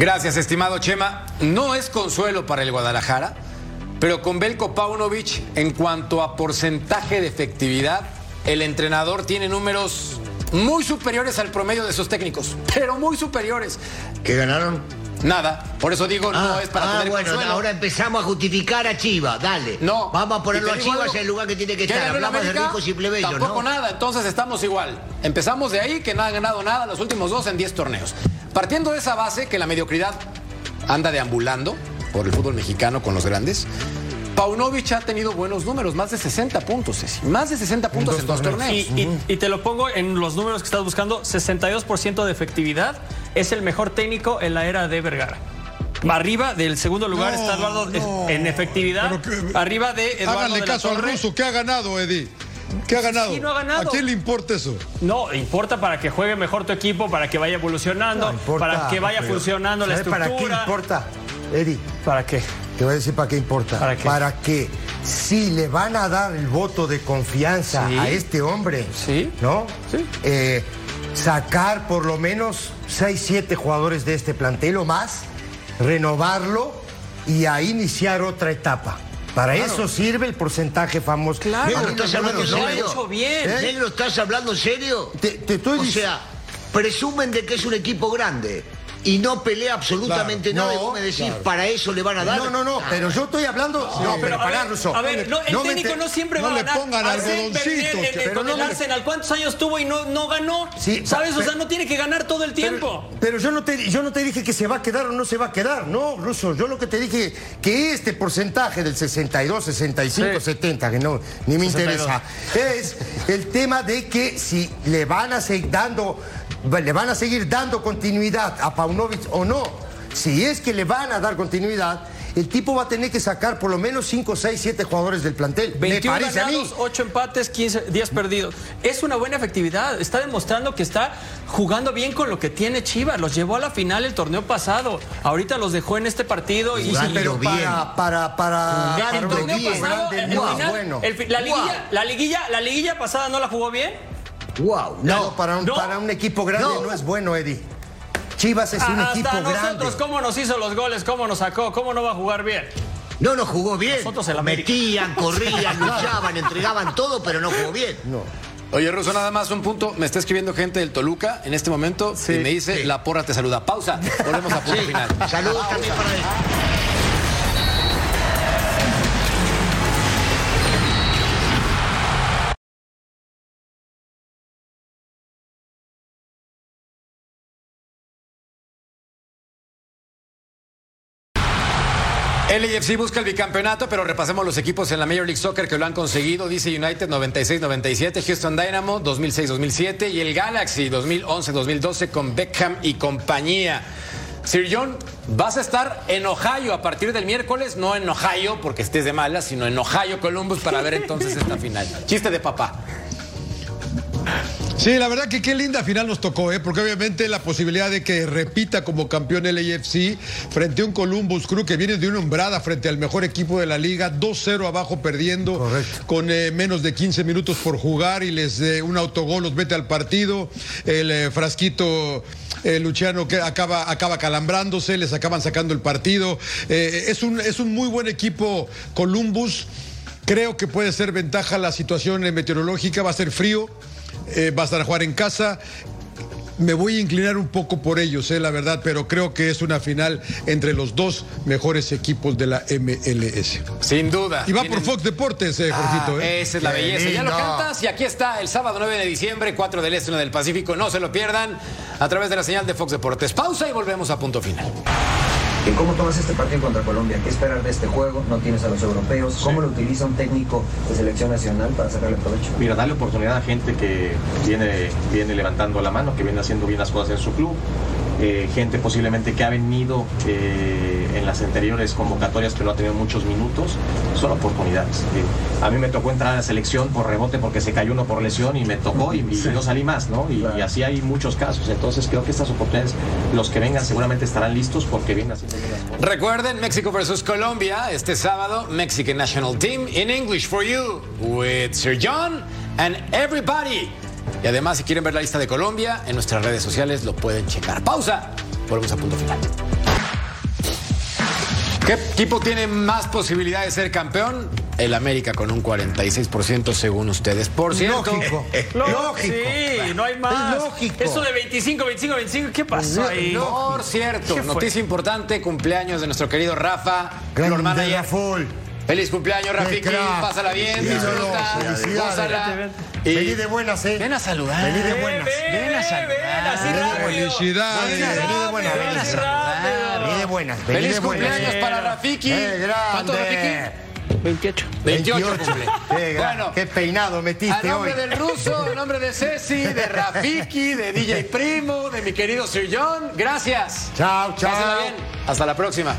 Gracias, estimado Chema. No es consuelo para el Guadalajara, pero con Belko Paunovic, en cuanto a porcentaje de efectividad, el entrenador tiene números muy superiores al promedio de sus técnicos, pero muy superiores. ¿Qué ganaron? Nada, por eso digo, no es para ah, tener bueno, consuelo. ahora empezamos a justificar a Chivas, dale. No. Vamos a ponerlo a Chivas en el lugar que tiene que ¿qué estar. Hablamos de ricos y plebeyos, Tampoco ¿no? nada, entonces estamos igual. Empezamos de ahí que no han ganado nada los últimos dos en 10 torneos. Partiendo de esa base que la mediocridad anda deambulando por el fútbol mexicano con los grandes. Paunovic ha tenido buenos números, más de 60 puntos, Ceci. Más de 60 puntos en dos torneos. Y, y- y te lo pongo en los números que estás buscando: 62% de efectividad. Es el mejor técnico en la era de Vergara. Arriba del segundo lugar No, está Eduardo no. en efectividad. Arriba de Eduardo Háganle de la caso al ruso. ¿Qué ha ganado, Eddie? ¿Qué ha ganado? Sí, no ha ganado. ¿A quién le importa eso? No, importa para que juegue mejor tu equipo, para que vaya evolucionando, para que vaya pero- funcionando la ¿sabe para qué estructura. importa, Eddie? ¿Para qué? Te voy a decir para qué importa. ¿Para qué? que si le van a dar el voto de confianza Sí. a este hombre, Sí. ¿no? Eh, sacar por lo menos 6, 7 jugadores de este plantel o más, renovarlo y ahí iniciar otra etapa. Para Claro. eso sirve el porcentaje famoso. Negro, ¿estás hablando serio? ¿Eh? Negro, ¿estás hablando serio? Te, estoy o sea, presumen de que es un equipo grande y no pelea absolutamente Claro, nada. no, y vos me decís, claro. para eso le van a dar. No, no, no, Ah. pero yo estoy hablando. No, pero, pará, Russo. a ver, no, el No técnico te- no siempre no va a le ganar. pongan Arsène algodoncitos, Wenger, en- en- pero con no el Arsenal, ¿cuántos años tuvo y no, no ganó? Sí, ¿Sabes? O sea, no tiene que ganar todo el tiempo. Pero yo no, te, yo no te dije que se va a quedar o no se va a quedar, no, Russo. Yo lo que te dije que este porcentaje del 62, 65, 70, que no, ni me 62. interesa, es el tema de que si le van a seguir dando, le van a seguir dando continuidad a Paunovic o no. Si es que le van a dar continuidad, el tipo va a tener que sacar por lo menos 5, 6, 7 jugadores del plantel. 21 Me parece a mí. ganados, 8 empates, 15, 10 perdidos. Es una buena efectividad. Está demostrando que está jugando bien con lo que tiene Chivas. Los llevó a la final el torneo pasado. Ahorita los dejó en este partido y Sí, pero para, para, para, el para un torneo pasado, grande el final, bueno. el la, liguilla, la, liguilla, la liguilla pasada no la jugó bien. Wow, no, para un, No. para un equipo grande No. no, es bueno, Eddie. Chivas es un Hasta equipo nosotros, grande. ¿cómo nos hizo los goles? ¿Cómo nos sacó? ¿Cómo no va a jugar bien? No, no jugó bien. Nosotros el América. Metían, corrían, luchaban, entregaban todo, pero no jugó bien. No. Oye, Russo, nada más un punto. Me está escribiendo gente del Toluca en este momento y me dice, la porra te saluda. Pausa. Volvemos a punto Sí. final. Saludos también para él. El AFC busca el bicampeonato, pero repasemos los equipos en la Major League Soccer que lo han conseguido. Dice United 96-97, Houston Dynamo 2006-2007 y el Galaxy 2011-2012 con Beckham y compañía. Sir John, vas a estar en Ohio a partir del miércoles, no en Ohio porque estés de malas, sino en Ohio, Columbus, para ver entonces esta final. Chiste de papá. Sí, la verdad que qué linda final nos tocó, ¿eh? porque obviamente la posibilidad de que repita como campeón el AFC frente a un Columbus Crew que viene de una umbrada frente al mejor equipo de la liga, 2-0 abajo perdiendo, con eh, menos de 15 minutos por jugar y les eh, un autogol los mete al partido, el eh, frasquito eh, Luciano que acaba, acaba calambrándose, les acaban sacando el partido. Es, un, es un muy buen equipo Columbus. Creo que puede ser ventaja la situación meteorológica, va a ser frío, eh, va a estar a jugar en casa. Me voy a inclinar un poco por ellos, eh, la verdad, pero creo que es una final entre los dos mejores equipos de la MLS. Sin duda. Y va Tienen- por Fox Deportes, eh, Jorgito. Ah, eh. Esa es la Qué belleza. Ya lo cantas y aquí está el sábado 9 de diciembre, 4 del Este, 1 del Pacífico. No se lo pierdan a través de la señal de Fox Deportes. Pausa y volvemos a punto final. ¿Y cómo tomas este partido contra Colombia? ¿Qué esperar de este juego? No tienes a los europeos. ¿Cómo lo utiliza un técnico de selección nacional para sacarle provecho? Mira, darle oportunidad a gente que viene, viene levantando la mano, que viene haciendo bien las cosas en su club, eh, gente posiblemente que ha venido eh, en las anteriores convocatorias que no ha tenido muchos minutos, son oportunidades. Digo, a mí me tocó entrar a la selección por rebote porque se cayó uno por lesión y me tocó y, y no salí más, ¿no? Y, y así hay muchos casos. Entonces creo que estas oportunidades, los que vengan seguramente estarán listos porque vienen haciendo las cosas. Recuerden, México versus Colombia, este sábado, Mexican National Team in English for you, with Sir John and everybody. Y además, si quieren ver la lista de Colombia, en nuestras redes sociales lo pueden checar. Pausa. Volvemos a punto final. ¿Qué equipo tiene más posibilidad de ser campeón? El América con un 46% según ustedes. Por cierto, Lógico. Lógico. Sí, no hay más. Es lógico. Eso de 25, 25, 25, ¿qué pasó ahí? Por cierto, noticia importante, cumpleaños de nuestro querido Rafa, Grande Flor Manager. Feliz cumpleaños, Rafiki. Pásala bien, disfruta, Felicidades. Y Vení de buenas, ¿eh? ven a saludar. Vení de buenas. Ven a saludar. ven, así rápido. Felicidades. Vení de buenas. Ven Vení de buenas. rápido. Vení de buenas. Vení Feliz de buenas. cumpleaños para Rafiki. ¡Qué ¿Cuánto, grande! Rafiki? 28. 28 cumple. Qué, gran- Bueno, qué peinado a metiste nombre hoy. del ruso, a nombre de Ceci, de Rafiki, de DJ Primo, de mi querido Sir John, gracias. Chao, chao. Hasta la próxima.